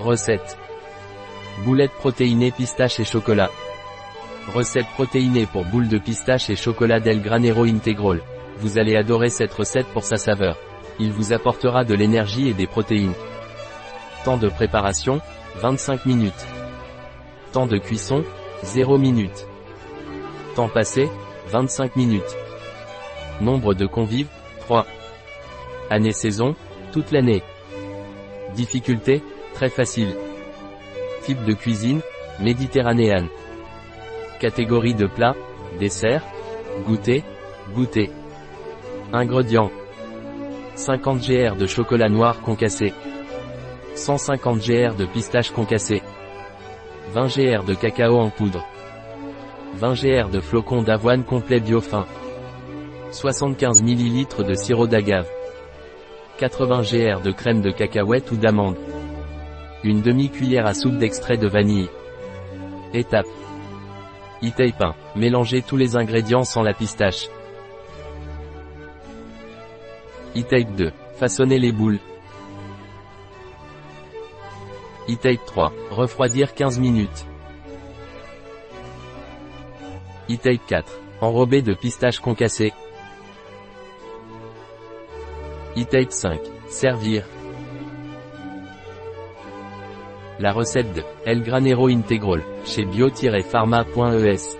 Recette. Boulettes protéinées pistache et chocolat. Recette protéinée pour boules de pistache et chocolat del Granero Integral. Vous allez adorer cette recette pour sa saveur. Il vous apportera de l'énergie et des protéines. Temps de préparation, 25 minutes. Temps de cuisson, 0 minutes. Temps passé, 25 minutes. Nombre de convives, 3. Année-saison, toute l'année. Difficulté, très facile. Type de cuisine, méditerranéenne. Catégorie de plat, dessert, goûter, goûter. Ingrédients. 50 gr de chocolat noir concassé. 150 gr de pistache concassé. 20 gr de cacao en poudre. 20 gr de flocons d'avoine complet biofin. 75 ml de sirop d'agave. 80 gr de crème de cacahuète ou d'amande. Une demi-cuillère à soupe d'extrait de vanille. Étape. e pain. Mélangez tous les ingrédients sans la pistache. E-Tape 2. Façonnez les boules. E-Tape 3. Refroidir 15 minutes. E-Tape 4. Enrober de pistache concassé. E-Tape 5. Servir. La recette de El Granero Integral chez bio-pharma.es